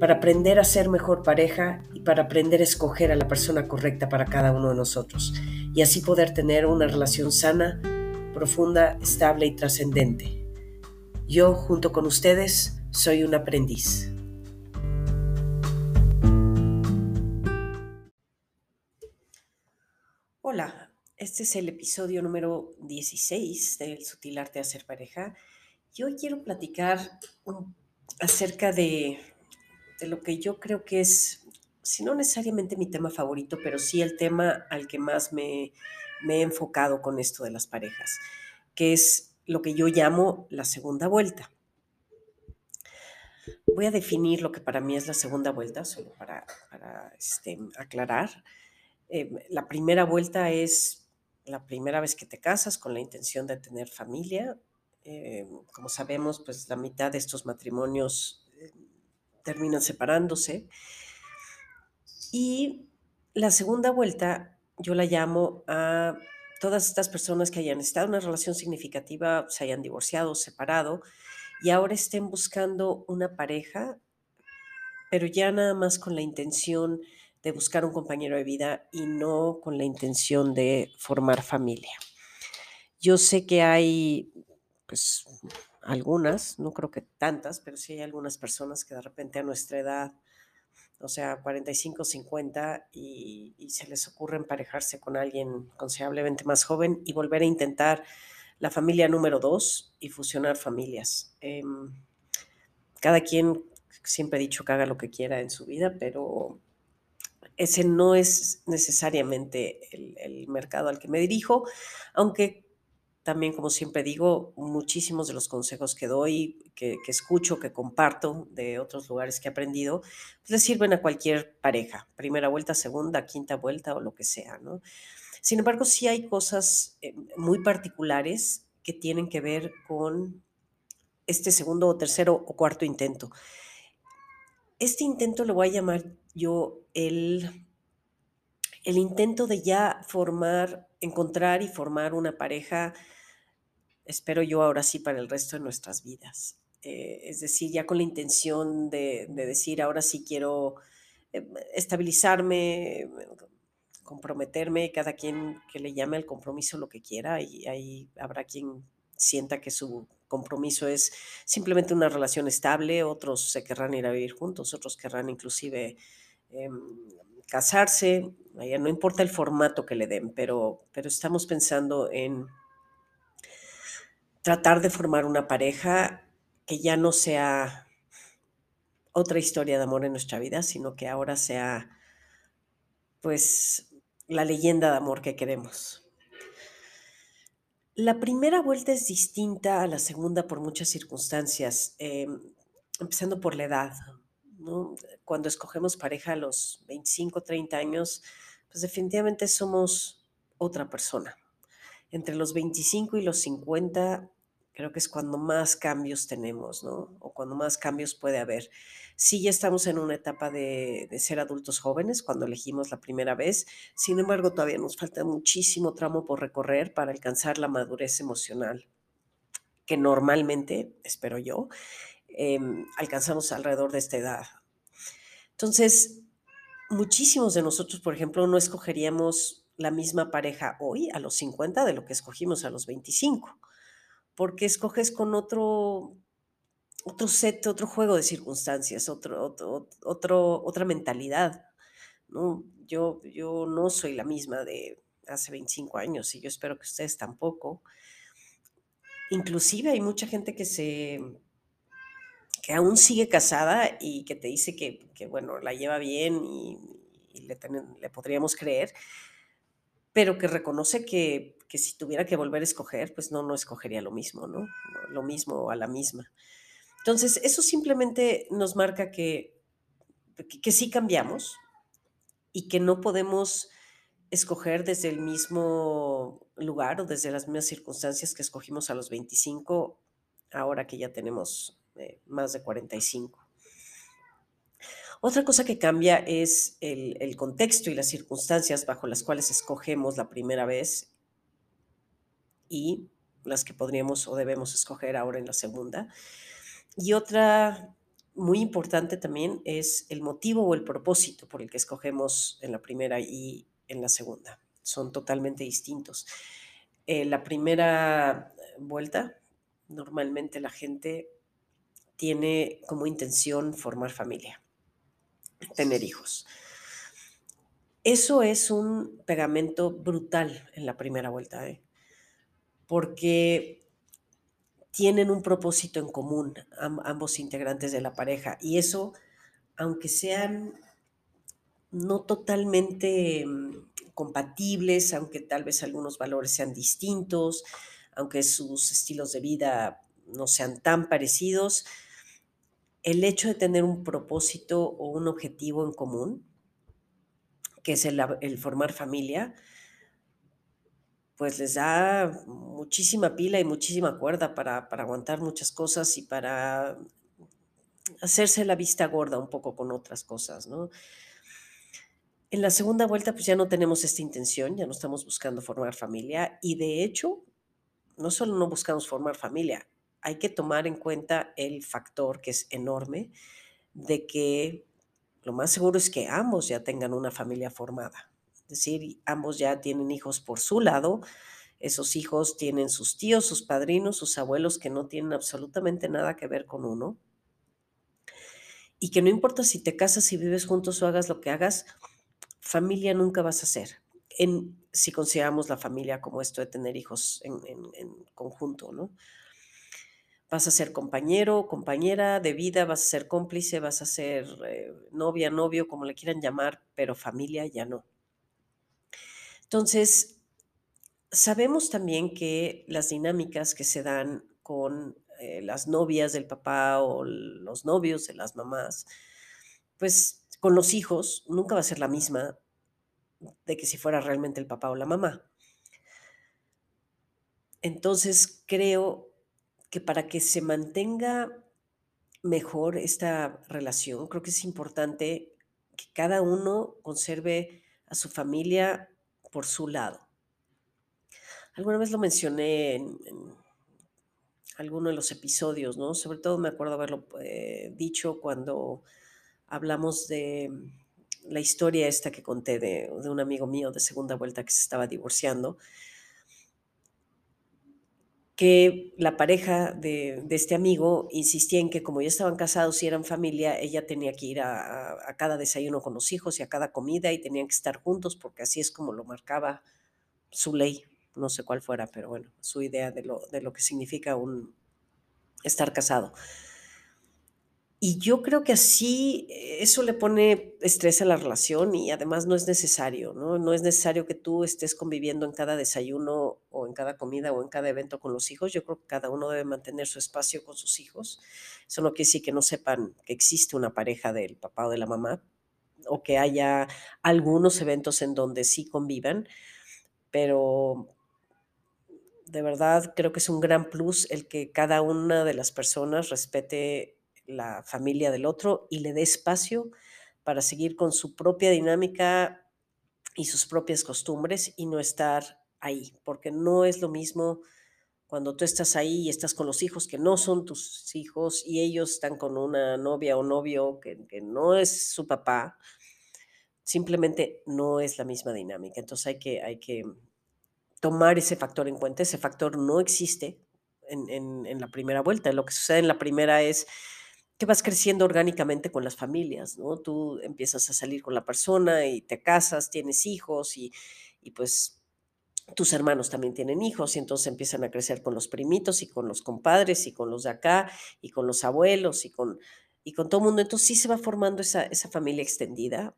para aprender a ser mejor pareja y para aprender a escoger a la persona correcta para cada uno de nosotros y así poder tener una relación sana, profunda, estable y trascendente. Yo, junto con ustedes, soy un aprendiz. Hola, este es el episodio número 16 del Sutil Arte de Hacer Pareja y hoy quiero platicar acerca de de lo que yo creo que es, si no necesariamente mi tema favorito, pero sí el tema al que más me, he enfocado con esto de las parejas, que es lo que yo llamo la segunda vuelta. Voy a definir lo que para mí es la segunda vuelta, solo para, este, aclarar. Eh, la primera vuelta es la primera vez que te casas con la intención de tener familia. Eh, como sabemos, pues la mitad de estos matrimonios terminan separándose. Y la segunda vuelta yo la llamo a todas estas personas que hayan estado en una relación significativa, se hayan divorciado, separado, y ahora estén buscando una pareja, pero ya nada más con la intención de buscar un compañero de vida y no con la intención de formar familia. Yo sé que hay pues algunas, no creo que tantas, pero sí hay algunas personas que de repente a nuestra edad, o sea, 45, 50, y, se les ocurre emparejarse con alguien considerablemente más joven y volver a intentar la familia número dos y fusionar familias. Em, cada quien, siempre he dicho que haga lo que quiera en su vida, pero ese no es necesariamente el, el mercado al que me dirijo, aunque también, como siempre digo, muchísimos de los consejos que doy, que, escucho, que comparto de otros lugares que he aprendido, pues le sirven a cualquier pareja, primera vuelta, segunda, quinta vuelta o lo que sea, ¿no? Sin embargo, sí hay cosas eh, muy particulares que tienen que ver con este segundo o tercero o cuarto intento. Este intento le voy a llamar yo el, el intento de ya formar encontrar y formar una pareja, espero yo ahora sí, para el resto de nuestras vidas. Eh, es decir, ya con la intención de, decir, ahora sí quiero eh, estabilizarme, comprometerme, cada quien que le llame al compromiso lo que quiera y ahí habrá quien sienta que su compromiso es simplemente una relación estable, otros se querrán ir a vivir juntos, otros querrán inclusive em, casarse, no importa el formato que le den, pero, pero estamos pensando en tratar de formar una pareja que ya no sea otra historia de amor en nuestra vida, sino que ahora sea pues la leyenda de amor que queremos. La primera vuelta es distinta a la segunda por muchas circunstancias, em, empezando por la edad. Cuando escogemos pareja a los 25, 30 años, pues definitivamente somos otra persona. Entre los 25 y los 50 creo que es cuando más cambios tenemos, ¿no? O cuando más cambios puede haber. Sí, ya estamos en una etapa de, de, ser adultos jóvenes cuando elegimos la primera vez, sin embargo, todavía nos falta muchísimo tramo por recorrer para alcanzar la madurez emocional, que normalmente, espero yo, Em, alcanzamos alrededor de esta edad. Entonces, muchísimos de nosotros, por ejemplo, no escogeríamos la misma pareja hoy a los 50 de lo que escogimos a los 25, porque escoges con otro, otro set, otro juego de circunstancias, otro, otro, otra mentalidad. ¿no? Yo, yo no soy la misma de hace 25 años y yo espero que ustedes tampoco. Inclusive hay mucha gente que se que aún sigue casada y que te dice que, bueno, la lleva bien y, le, le, podríamos creer, pero que reconoce que, que, si tuviera que volver a escoger, pues no, no escogería lo mismo, ¿no? Lo mismo a la misma. Entonces, eso simplemente nos marca que, que, sí cambiamos y que no podemos escoger desde el mismo lugar o desde las mismas circunstancias que escogimos a los 25, ahora que ya tenemos eh, más de 45. Otra cosa que cambia es el, contexto y las circunstancias bajo las cuales escogemos la primera vez y las que podríamos o debemos escoger ahora en la segunda. Y otra muy importante también es el motivo o el propósito por el que escogemos en la primera y en la segunda. Son totalmente distintos. Eh, la primera vuelta, normalmente la gente tiene como intención formar familia, tener hijos. Eso es un pegamento brutal en la primera vuelta, ¿eh? porque tienen un propósito en común ambos integrantes de la pareja y eso, aunque sean no totalmente mm, compatibles, aunque tal vez algunos valores sean distintos, aunque sus estilos de vida no sean tan parecidos, el hecho de tener un propósito o un objetivo en común, que es el, formar familia, pues les da muchísima pila y muchísima cuerda para, para aguantar muchas cosas y para hacerse la vista gorda un poco con otras cosas, ¿no? En la segunda vuelta, pues ya no tenemos esta intención, ya no estamos buscando formar familia y de hecho, no solo no buscamos formar familia, hay que tomar en cuenta el factor que es enorme de que lo más seguro es que ambos ya tengan una familia formada. Es decir, ambos ya tienen hijos por su lado, esos hijos tienen sus tíos, sus padrinos, sus abuelos que no tienen absolutamente nada que ver con uno. Y que no importa si te casas, si vives juntos o hagas lo que hagas, familia nunca vas a ser. En, si consideramos la familia como esto de tener hijos en, conjunto, ¿no? Vas a ser compañero, compañera de vida, vas a ser cómplice, vas a ser eh, novia, novio, como le quieran llamar, pero familia ya no. Entonces, sabemos también que las dinámicas que se dan con eh, las novias del papá o los novios de las mamás, pues con los hijos nunca va a ser la misma de que si fuera realmente el papá o la mamá. Entonces creo que para que se mantenga mejor esta relación, creo que es importante que cada uno conserve a su familia por su lado. Alguna vez lo mencioné en, alguno de los episodios, ¿no? Sobre todo me acuerdo haberlo eh, dicho cuando hablamos de la historia esta que conté de, un amigo mío de segunda vuelta que se estaba divorciando, que la pareja de, este amigo insistía en que como ya estaban casados y eran familia, ella tenía que ir a, cada desayuno con los hijos y a cada comida y tenían que estar juntos porque así es como lo marcaba su ley, no sé cuál fuera, pero bueno, su idea de lo, de lo que significa un estar casado. Y yo creo que así eh, eso le pone estrés a la relación y además no es necesario, ¿no? No es necesario que tú estés conviviendo en cada desayuno o en cada comida o en cada evento con los hijos. Yo creo que cada uno debe mantener su espacio con sus hijos. Eso no quiere decir que no sepan que existe una pareja del papá o de la mamá o que haya algunos eventos en donde sí convivan, pero de verdad creo que es un gran plus el que cada una de las personas respete la familia del otro y le dé espacio para seguir con su propia dinámica y sus propias costumbres y no estar ahí, porque no es lo mismo cuando tú estás ahí y estás con los hijos que no son tus hijos y ellos están con una novia o novio que, que no es su papá, simplemente no es la misma dinámica. Entonces hay que, hay que tomar ese factor en cuenta. Ese factor no existe en, en, en la primera vuelta. Lo que sucede en la primera es que vas creciendo orgánicamente con las familias, ¿no? Tú empiezas a salir con la persona y te casas, tienes hijos y, pues tus hermanos también tienen hijos y entonces empiezan a crecer con los primitos y con los compadres y con los de acá y con los abuelos y con, y con todo el mundo. Entonces sí se va formando esa, esa familia extendida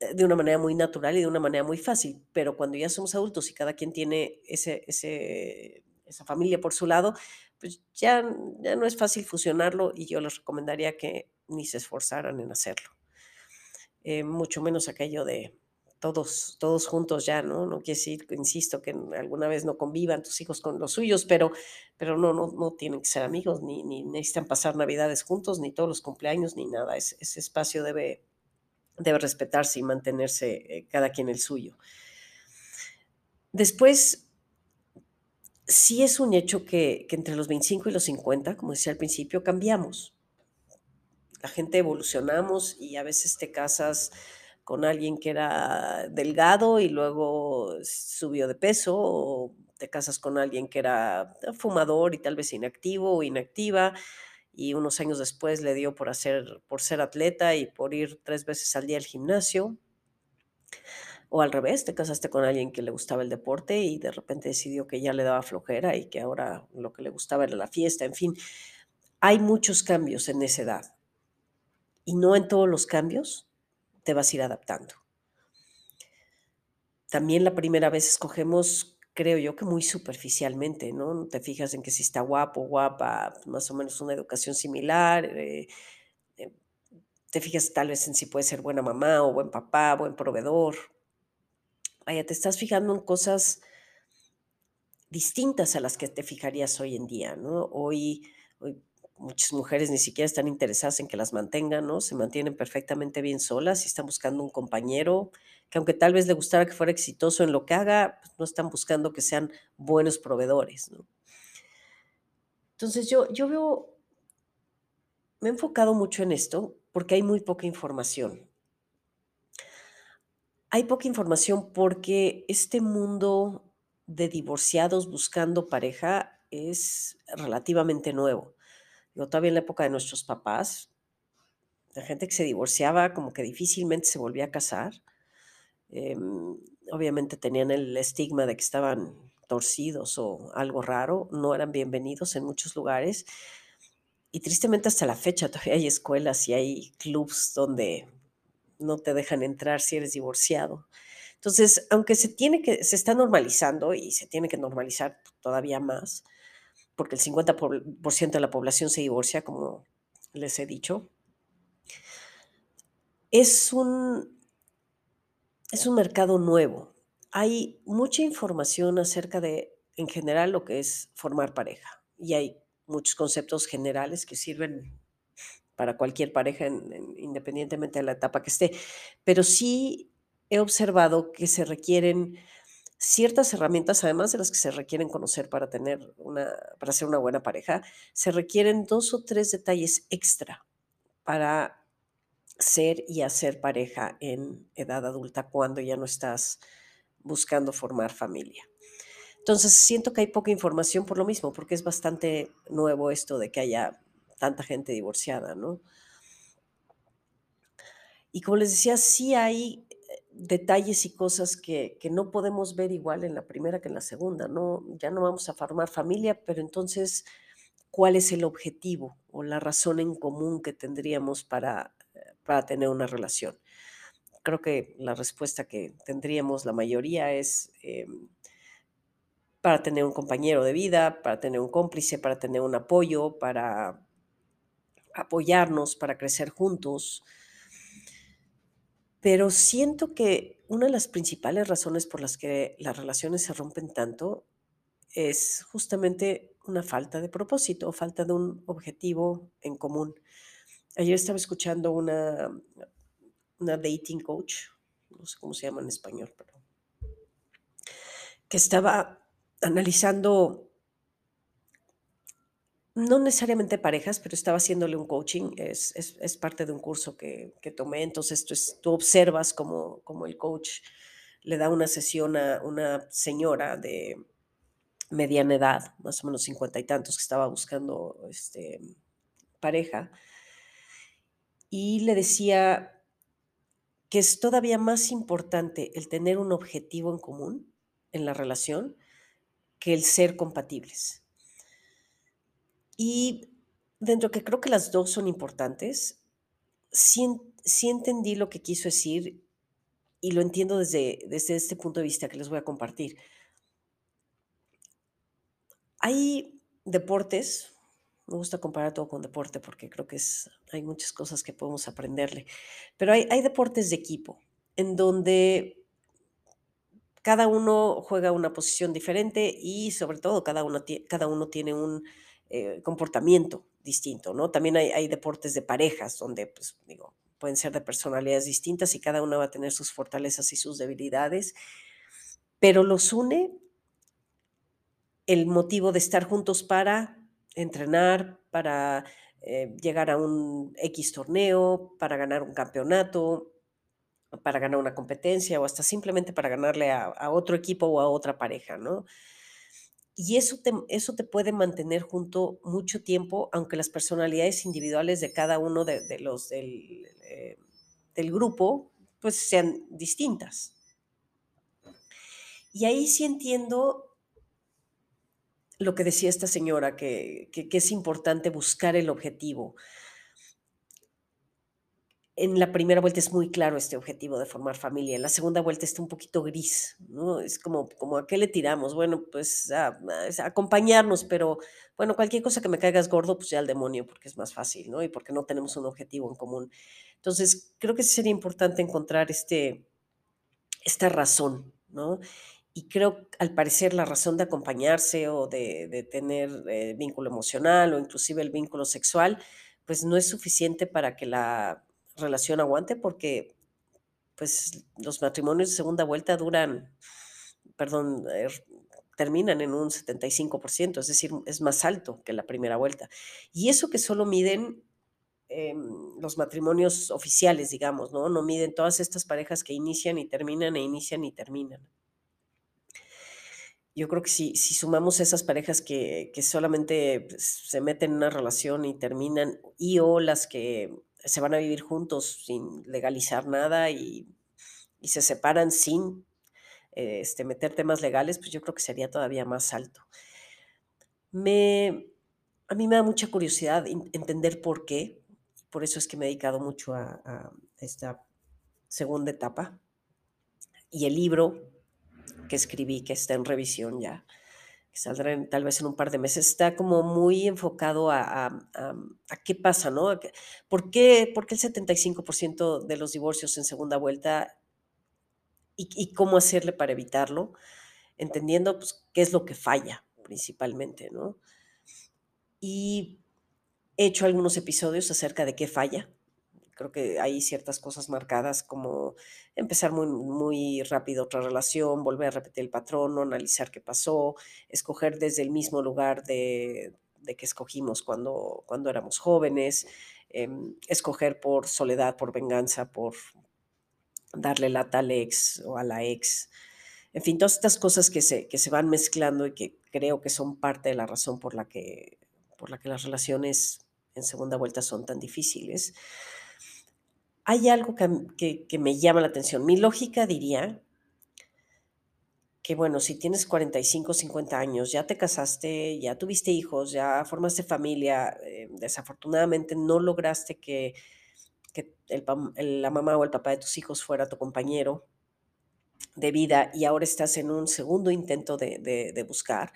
eh, de una manera muy natural y de una manera muy fácil, pero cuando ya somos adultos y cada quien tiene ese, ese, esa familia por su lado, pues ya, ya no es fácil fusionarlo y yo les recomendaría que ni se esforzaran en hacerlo. Eh, mucho menos aquello de todos, todos juntos ya, ¿no? No quiere decir, insisto, que alguna vez no convivan tus hijos con los suyos, pero, pero no, no, no tienen que ser amigos, ni, ni necesitan pasar navidades juntos, ni todos los cumpleaños, ni nada. ese espacio debe, debe respetarse y mantenerse eh, cada quien el suyo. Después, sí es un hecho que, entre los 25 y los 50, como decía al principio, cambiamos. La gente evolucionamos y a veces te casas con alguien que era delgado y luego subió de peso, o te casas con alguien que era fumador y tal vez inactivo o inactiva, y unos años después le dio por hacer, por ser atleta y por ir tres veces al día al gimnasio. O al revés, te casaste con alguien que le gustaba el deporte y de repente decidió que ya le daba flojera y que ahora lo que le gustaba era la fiesta. En fin, hay muchos cambios en esa edad. Y no en todos los cambios te vas a ir adaptando. También la primera vez escogemos, creo yo, que muy superficialmente, ¿no? Te fijas en que si está guapo, guapa, más o menos una educación similar. Eh, eh, te fijas tal vez en si puede ser buena mamá o buen papá, buen proveedor. Vaya, te estás fijando en cosas distintas a las que te fijarías hoy en día, ¿no? Hoy, muchas mujeres ni siquiera están interesadas en que las mantengan, ¿no? Se mantienen perfectamente bien solas y están buscando un compañero que aunque tal vez le gustara que fuera exitoso en lo que haga, pues no están buscando que sean buenos proveedores, ¿no? Entonces yo, yo veo, me he enfocado mucho en esto porque hay muy poca información. Hay poca información porque este mundo de divorciados buscando pareja es relativamente nuevo. Yo todavía en la época de nuestros papás, la gente que se divorciaba como que difícilmente se volvía a casar. Em, obviamente tenían el estigma de que estaban torcidos o algo raro, no eran bienvenidos en muchos lugares. Y tristemente hasta la fecha todavía hay escuelas y hay clubs donde no te dejan entrar si eres divorciado. Entonces, aunque se tiene que, se está normalizando y se tiene que normalizar todavía más, porque el 50% de la población se divorcia, como les he dicho. Es un, es un mercado nuevo. Hay mucha información acerca de, en general, lo que es formar pareja. Y hay muchos conceptos generales que sirven para cualquier pareja, independientemente de la etapa que esté. Pero sí he observado que se requieren ciertas herramientas, además de las que se requieren conocer para tener una, para ser una buena pareja, se requieren dos o tres detalles extra para ser y hacer pareja en edad adulta cuando ya no estás buscando formar familia. Entonces, siento que hay poca información por lo mismo, porque es bastante nuevo esto de que haya tanta gente divorciada, ¿no? Y como les decía, sí hay detalles y cosas que, no podemos ver igual en la primera que en la segunda, ¿no? Ya no vamos a formar familia, pero entonces, ¿cuál es el objetivo o la razón en común que tendríamos para, eh, para tener una relación? Creo que la respuesta que tendríamos la mayoría es em, para tener un compañero de vida, para tener un cómplice, para tener un apoyo, para apoyarnos, para crecer juntos, pero siento que una de las principales razones por las que las relaciones se rompen tanto es justamente una falta de propósito, falta de un objetivo en común. Ayer estaba escuchando una, una dating coach, no sé cómo se llama en español, pero que estaba analizando no necesariamente parejas, pero estaba haciéndole un coaching, es, es, parte de un curso que, tomé, entonces tú, tú observas como, como, el coach le da una sesión a una señora de mediana edad, más o menos cincuenta y tantos, que estaba buscando este, pareja, y le decía que es todavía más importante el tener un objetivo en común en la relación que el ser compatibles y dentro que creo que las dos son importantes, sí, entendí lo que quiso decir y lo entiendo desde, desde este punto de vista que les voy a compartir. Hay deportes, me gusta comparar todo con deporte porque creo que es, hay muchas cosas que podemos aprenderle, pero hay, hay deportes de equipo en donde cada uno juega una posición diferente y sobre todo cada uno, cada uno tiene un eh, comportamiento distinto, ¿no? También hay, deportes de parejas donde, pues, digo, pueden ser de personalidades distintas y cada uno va a tener sus fortalezas y sus debilidades, pero los une el motivo de estar juntos para entrenar, para eh, llegar a un X torneo, para ganar un campeonato, para ganar una competencia o hasta simplemente para ganarle a, otro equipo o a otra pareja, ¿no? Y eso te, eso te puede mantener junto mucho tiempo, aunque las personalidades individuales de cada uno de, los del, eh, del grupo pues sean distintas. Y ahí sí entiendo lo que decía esta señora, que, que, es importante buscar el objetivo. En la primera vuelta es muy claro este objetivo de formar familia. En la segunda vuelta está un poquito gris, ¿no? Es como, como a qué le tiramos. Bueno, pues a, acompañarnos, pero bueno, cualquier cosa que me caigas gordo, pues ya al demonio, porque es más fácil, ¿no? Y porque no tenemos un objetivo en común. Entonces, creo que sería importante encontrar este, esta razón, ¿no? Y creo, al parecer, la razón de acompañarse o de, tener eh, vínculo emocional o inclusive el vínculo sexual, pues no es suficiente para que la relación aguante porque pues los matrimonios de segunda vuelta duran, perdón, er, terminan en un 75%, es decir, es más alto que la primera vuelta. Y eso que solo miden em, los matrimonios oficiales, digamos, ¿no? No miden todas estas parejas que inician y terminan e inician y terminan yo creo que si, si sumamos esas parejas que, solamente pues, se meten en una relación y terminan, y o las que se van a vivir juntos sin legalizar nada y, se separan sin este, meter temas legales, pues yo creo que sería todavía más alto. Me, a mí me da mucha curiosidad entender por qué, por eso es que me he dedicado mucho a esta segunda etapa. Y el libro que escribí, que está en revisión ya, que saldrá tal vez en un par de meses, está como muy enfocado a, a, qué pasa, ¿no? ¿Por qué, por qué el 75% de los divorcios en segunda vuelta y, y, cómo hacerle para evitarlo? Entendiendo pues, qué es lo que falla principalmente, ¿no? Y he hecho algunos episodios acerca de qué falla, Creo que hay ciertas cosas marcadas como empezar muy, muy rápido otra relación, volver a repetir el patrón, analizar qué pasó, escoger desde el mismo lugar de, que escogimos cuando, cuando éramos jóvenes, em, escoger por soledad, por venganza, por darle lata al ex o a la ex. En fin, todas estas cosas que se, que se van mezclando y que creo que son parte de la razón por la que, por la que las relaciones en segunda vuelta son tan difíciles hay algo que, me llama la atención. Mi lógica diría que, bueno, si tienes 45, 50 años, ya te casaste, ya tuviste hijos, ya formaste familia, eh, desafortunadamente no lograste que, la mamá o el papá de tus hijos fuera tu compañero de vida y ahora estás en un segundo intento de, buscar,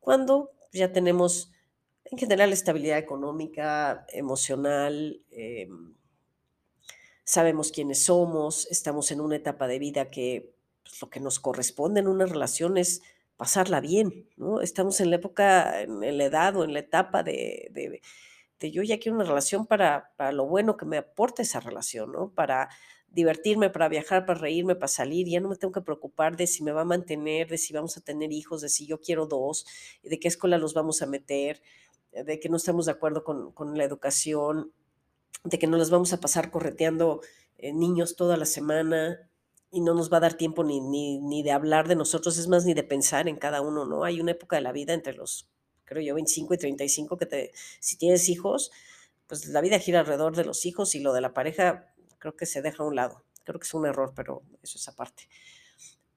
cuando ya tenemos en general estabilidad económica, emocional, em, sabemos quiénes somos, estamos en una etapa de vida que pues, lo que nos corresponde en una relación es pasarla bien, ¿no? Estamos en la época, en, la edad o en la etapa de, de, yo ya quiero una relación para, para, lo bueno que me aporta esa relación, ¿no? Para divertirme, para viajar, para reírme, para salir, ya no me tengo que preocupar de si me va a mantener, de si vamos a tener hijos, de si yo quiero dos, de qué escuela los vamos a meter, de que no estamos de acuerdo con, con la educación, de que no las vamos a pasar correteando eh, niños toda la semana y no nos va a dar tiempo ni, ni, de hablar de nosotros, es más, ni de pensar en cada uno, ¿no? Hay una época de la vida entre los, creo yo, 25 y 35 que te, si tienes hijos, pues la vida gira alrededor de los hijos y lo de la pareja creo que se deja a un lado. Creo que es un error, pero eso es aparte.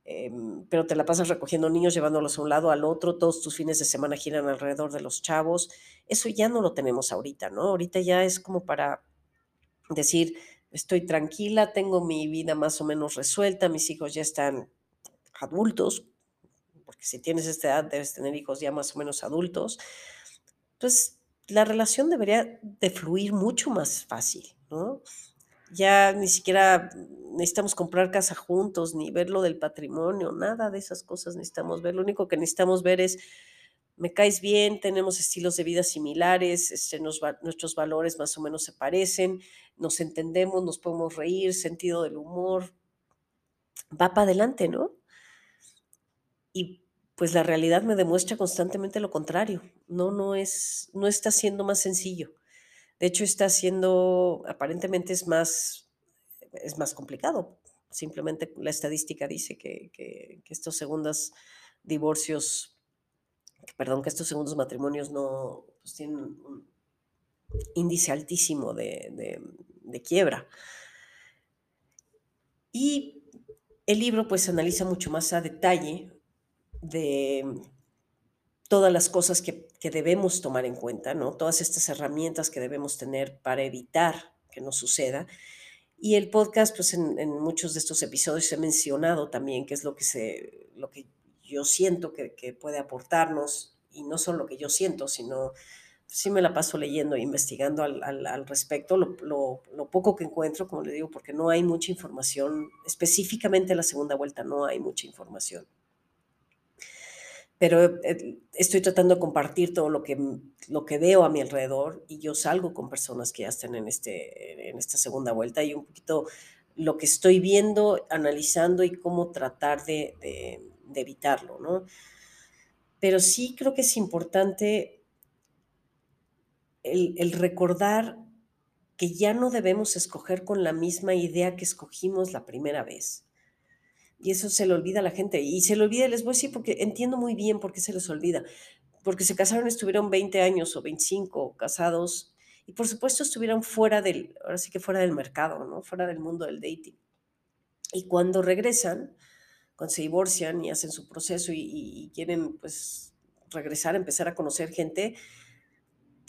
Em, pero te la pasas recogiendo niños, llevándolos a un lado al otro, todos tus fines de semana giran alrededor de los chavos. Eso ya no lo tenemos ahorita, ¿no? Ahorita ya es como para decir, estoy tranquila, tengo mi vida más o menos resuelta, mis hijos ya están adultos, porque si tienes esta edad debes tener hijos ya más o menos adultos, pues la relación debería de fluir mucho más fácil, ¿no? Ya ni siquiera necesitamos comprar casa juntos, ni ver lo del patrimonio, nada de esas cosas necesitamos ver. Lo único que necesitamos ver es, me caes bien, tenemos estilos de vida similares, este, nuestros valores más o menos se parecen, nos entendemos, nos podemos reír, sentido del humor, va para adelante, ¿no? Y pues la realidad me demuestra constantemente lo contrario. No, no es, no está siendo más sencillo. De hecho, está siendo, aparentemente es más, es más complicado. Simplemente la estadística dice que, estos segundos divorcios, perdón, que estos segundos matrimonios no pues, tienen un índice altísimo de- de quiebra. Y el libro pues analiza mucho más a detalle de todas las cosas que, que debemos tomar en cuenta, ¿no? Todas estas herramientas que debemos tener para evitar que nos suceda. Y el podcast, pues en, muchos de estos episodios he mencionado también qué es lo que, se, lo que yo siento que, que puede aportarnos, y no solo lo que yo siento, sino sí me la paso leyendo e investigando al, al, al respecto, lo, lo, lo, poco que encuentro, como le digo, porque no hay mucha información, específicamente en la segunda vuelta no hay mucha información pero eh, estoy tratando de compartir todo lo que, lo que veo a mi alrededor y yo salgo con personas que ya están en, este, en esta segunda vuelta y un poquito lo que estoy viendo, analizando y cómo tratar de, de, de evitarlo, ¿no? Pero sí creo que es importante el, recordar que ya no debemos escoger con la misma idea que escogimos la primera vez y eso se le olvida a la gente. Y se le olvida, les voy a decir, porque entiendo muy bien por qué se les olvida. Porque se casaron, estuvieron 20 años o 25 casados y por supuesto estuvieron fuera del, ahora sí que fuera del mercado, ¿no? Fuera del mundo del dating. Y cuando regresan, cuando se divorcian y hacen su proceso y, y quieren pues regresar, empezar a conocer gente,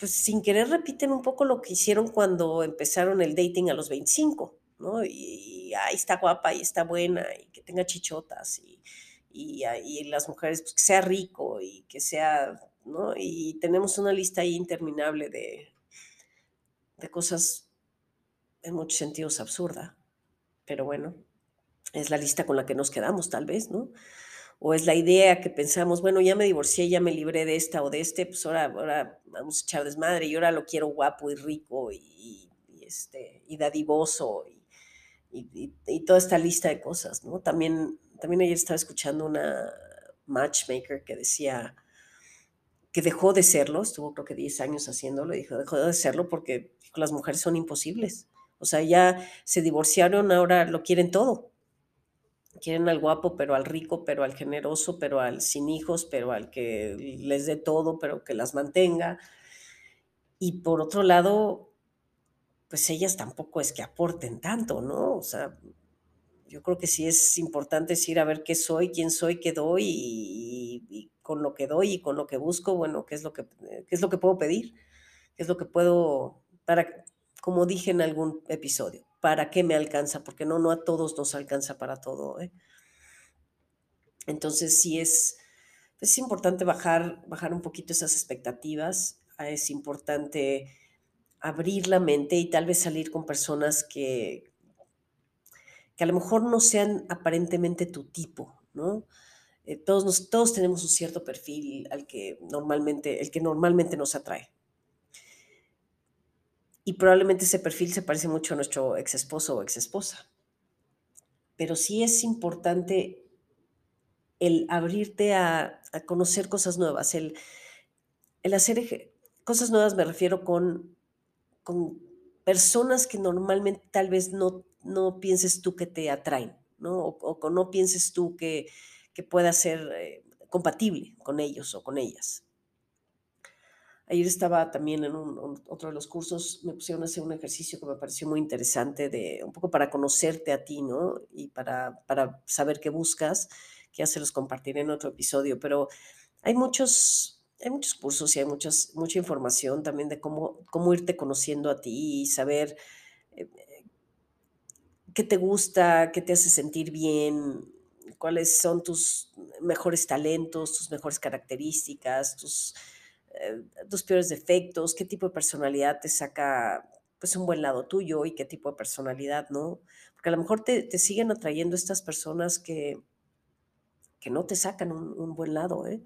pues sin querer repiten un poco lo que hicieron cuando empezaron el dating a los 25. ¿no? Y, ahí está guapa y está buena y que tenga chichotas y, y, las mujeres, pues que sea rico y que sea, ¿no? Y tenemos una lista ahí interminable de, de cosas en muchos sentidos absurda, pero bueno, es la lista con la que nos quedamos tal vez, ¿no? O es la idea que pensamos, bueno, ya me divorcié, ya me libré de esta o de este, pues ahora, ahora vamos a echar desmadre y ahora lo quiero guapo y rico y, y este, y dadivoso y, y, toda esta lista de cosas, ¿no? También, también ayer estaba escuchando una matchmaker que decía que dejó de serlo, estuvo creo que 10 años haciéndolo, y dijo, dejó de serlo porque las mujeres son imposibles. O sea, ya se divorciaron, ahora lo quieren todo. Quieren al guapo, pero al rico, pero al generoso, pero al sin hijos, pero al que les dé todo, pero que las mantenga. Y por otro lado, pues ellas tampoco es que aporten tanto, ¿no? O sea, yo creo que sí es importante decir, a ver qué soy, quién soy, qué doy y, y, con lo que doy y con lo que busco, bueno, qué es lo que, qué es lo que puedo pedir, qué es lo que puedo, para, como dije en algún episodio, para qué me alcanza, porque no, no a todos nos alcanza para todo. ¿eh? Entonces sí es, es importante bajar, bajar un poquito esas expectativas, es importante abrir la mente y tal vez salir con personas que, que a lo mejor no sean aparentemente tu tipo, ¿no? Eh, todos, nos, todos tenemos un cierto perfil al que normalmente, el que normalmente nos atrae. Y probablemente ese perfil se parece mucho a nuestro ex esposo o ex esposa. Pero sí es importante el abrirte a, conocer cosas nuevas, el, el hacer cosas nuevas me refiero con con personas que normalmente tal vez no, no pienses tú que te atraen, ¿no? O, o no pienses tú que, que pueda ser eh, compatible con ellos o con ellas. Ayer estaba también en otro de los cursos, me pusieron a hacer un ejercicio que me pareció muy interesante, de un poco para conocerte a ti, ¿no? Y para, para saber qué buscas, que ya se los compartiré en otro episodio, pero hay muchos, hay muchos cursos y hay muchas, mucha información también de cómo, cómo irte conociendo a ti y saber eh, qué te gusta, qué te hace sentir bien, cuáles son tus mejores talentos, tus mejores características, tus, eh, tus peores defectos, qué tipo de personalidad te saca pues, un buen lado tuyo y qué tipo de personalidad, ¿no? Porque a lo mejor te te siguen atrayendo estas personas que que no te sacan un buen lado, ¿eh?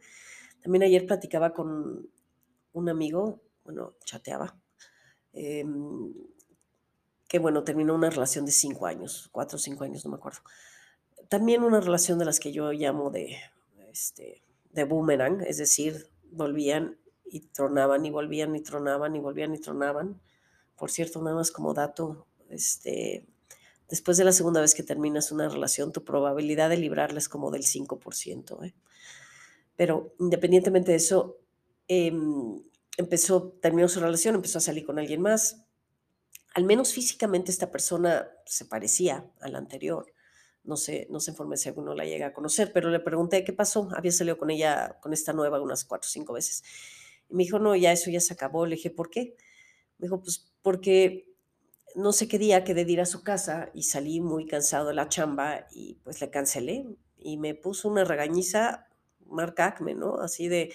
También ayer platicaba con un amigo, bueno, chateaba, em, que bueno, terminó una relación de 5 años, 4 o 5 años, no me acuerdo. También una relación de las que yo llamo de, este, de boomerang, es decir, volvían y tronaban, y volvían y tronaban, y volvían y tronaban. Por cierto, nada más como dato, este, después de la segunda vez que terminas una relación, tu probabilidad de librarla es como del 5%, ¿eh? Pero independientemente de eso, em, empezó terminó su relación, empezó a salir con alguien más. Al menos físicamente esta persona se parecía a la anterior. No sé no sé en forma si alguno la llega a conocer, pero le pregunté qué pasó. Había salido con ella, con esta nueva, unas 4 o 5 veces. Y me dijo: "No, ya eso ya se acabó". Le dije: "¿Por qué?". Me dijo: "Pues porque no sé qué día quedé de ir a su casa y salí muy cansado de la chamba y, pues, le cancelé". Y me puso una regañiza marca Acme, ¿no? Así de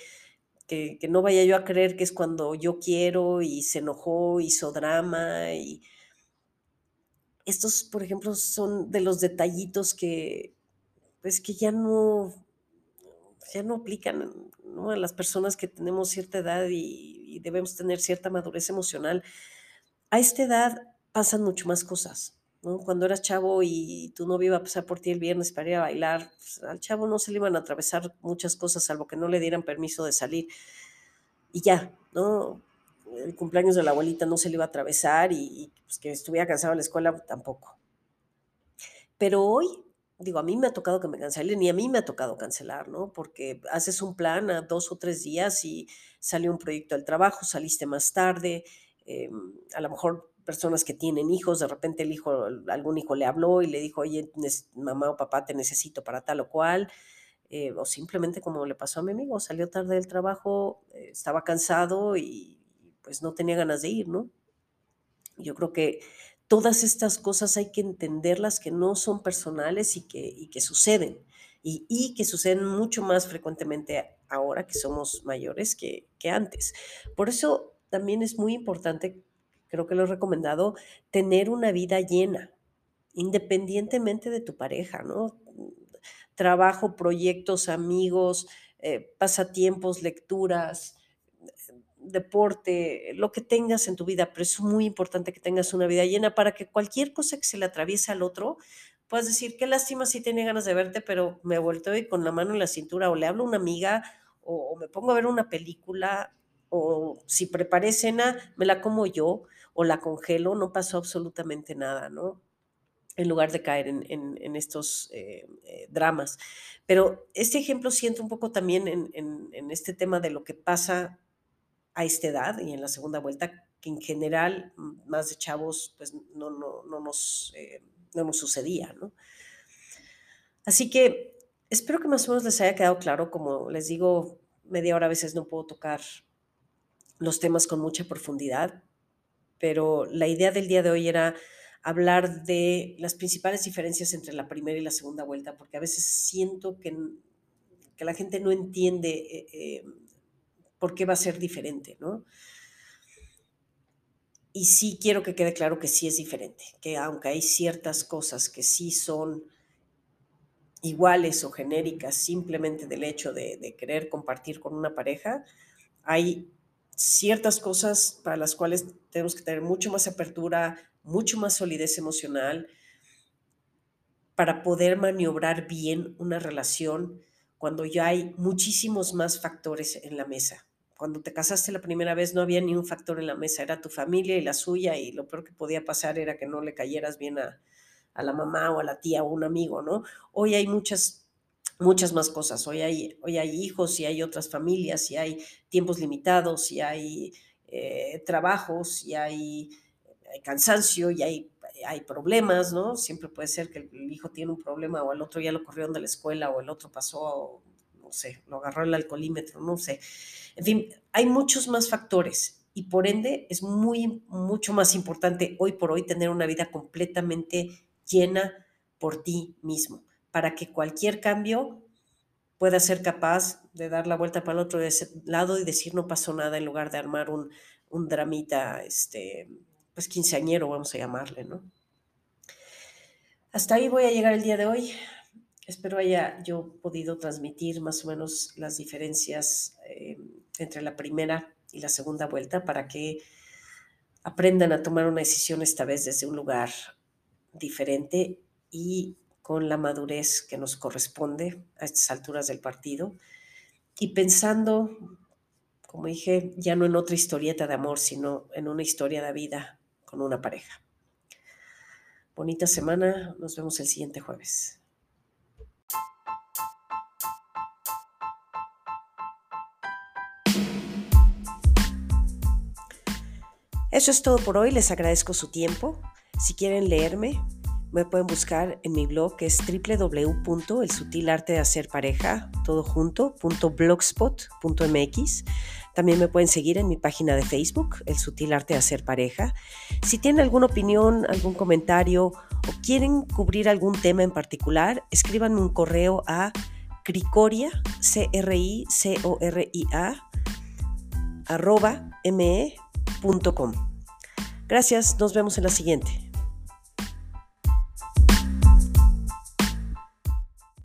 que que no vaya yo a creer que es cuando yo quiero, y se enojó, hizo drama, y estos, por ejemplo, son de los detallitos que, pues, que ya no ya no aplican, ¿no? A las personas que tenemos cierta edad y debemos tener cierta madurez emocional. A esta edad pasan mucho más cosas. Cuando eras chavo y tu novio iba a pasar por ti el viernes para ir a bailar, pues, al chavo no se le iban a atravesar muchas cosas, salvo que no le dieran permiso de salir. Y ya, ¿no? El cumpleaños de la abuelita no se le iba a atravesar y y, pues, que estuviera cansado de la escuela, tampoco. Pero hoy, digo, a mí me ha tocado que me cancelen y a mí me ha tocado cancelar, ¿no? Porque haces un plan a 2 o 3 días y salió un proyecto del trabajo, saliste más tarde, em, a lo mejor personas que tienen hijos, de repente el hijo algún hijo le habló y le dijo: "Oye, mamá o papá, te necesito para tal o cual", eh, o simplemente como le pasó a mi amigo, salió tarde del trabajo, eh, estaba cansado y, pues, no tenía ganas de ir, ¿no? Yo creo que todas estas cosas hay que entenderlas, que no son personales y que y que suceden, y y que suceden mucho más frecuentemente ahora que somos mayores que que antes. Por eso también es muy importante, creo que lo he recomendado, tener una vida llena, independientemente de tu pareja, ¿no? Trabajo, proyectos, amigos, eh, pasatiempos, lecturas, deporte, lo que tengas en tu vida, pero es muy importante que tengas una vida llena para que cualquier cosa que se le atraviese al otro, puedas decir: "Qué lástima, sí tenía ganas de verte, pero me volteo y con la mano en la cintura, o le hablo a una amiga, o me pongo a ver una película, o si preparé cena, me la como yo, o la congelo, no pasó absolutamente nada", ¿no? En lugar de caer en en estos, eh eh, dramas. Pero este ejemplo siento un poco también en en este tema de lo que pasa a esta edad y en la segunda vuelta, que en general, mm, más de chavos, pues, no no no nos, eh, no nos sucedía, ¿no? Así que espero que más o menos les haya quedado claro, como les digo, media hora a veces no puedo tocar los temas con mucha profundidad, pero la idea del día de hoy era hablar de las principales diferencias entre la primera y la segunda vuelta, porque a veces siento que que la gente no entiende, eh, em, por qué va a ser diferente, ¿no? Y sí quiero que quede claro que sí es diferente, que aunque hay ciertas cosas que sí son iguales o genéricas, simplemente del hecho de de querer compartir con una pareja, hay ciertas cosas para las cuales tenemos que tener mucho más apertura, mucho más solidez emocional para poder maniobrar bien una relación cuando ya hay muchísimos más factores en la mesa. Cuando te casaste la primera vez no había ni un factor en la mesa, era tu familia y la suya, y lo peor que podía pasar era que no le cayeras bien a a la mamá o a la tía o un amigo, ¿no? Hoy hay muchas muchas más cosas, hoy hay hoy hay hijos y hay otras familias, y hay tiempos limitados, y hay, eh, trabajos, y hay hay cansancio, y hay hay problemas, ¿no? Siempre puede ser que el hijo tiene un problema, o al otro ya lo corrieron de la escuela, o el otro pasó, no sé, lo agarró el alcoholímetro, no sé. En fin, hay muchos más factores y, por ende, es muy mucho más importante hoy por hoy tener una vida completamente llena por ti mismo, para que cualquier cambio puedas ser capaz de dar la vuelta para el otro lado y decir: "No pasó nada", en lugar de armar un un dramita, este, pues quinceañero, vamos a llamarle, ¿no? Hasta ahí voy a llegar el día de hoy. Espero haya yo podido transmitir más o menos las diferencias eh, entre la primera y la segunda vuelta para que aprendan a tomar una decisión esta vez desde un lugar diferente y con la madurez que nos corresponde a estas alturas del partido y pensando, como dije, ya no en otra historieta de amor, sino en una historia de vida con una pareja. Bonita semana, nos vemos el siguiente jueves. Eso es todo por hoy, les agradezco su tiempo. Si quieren leerme, me pueden buscar en mi blog que es www.elsutilartedehacerpareja, todo junto. También me pueden seguir en mi página de Facebook, El Sutil Arte de Hacer Pareja. Si tienen alguna opinión, algún comentario o quieren cubrir algún tema en particular, escriban un correo a cricoria, c r i c o r i a arroba me.com. Gracias, nos vemos en la siguiente.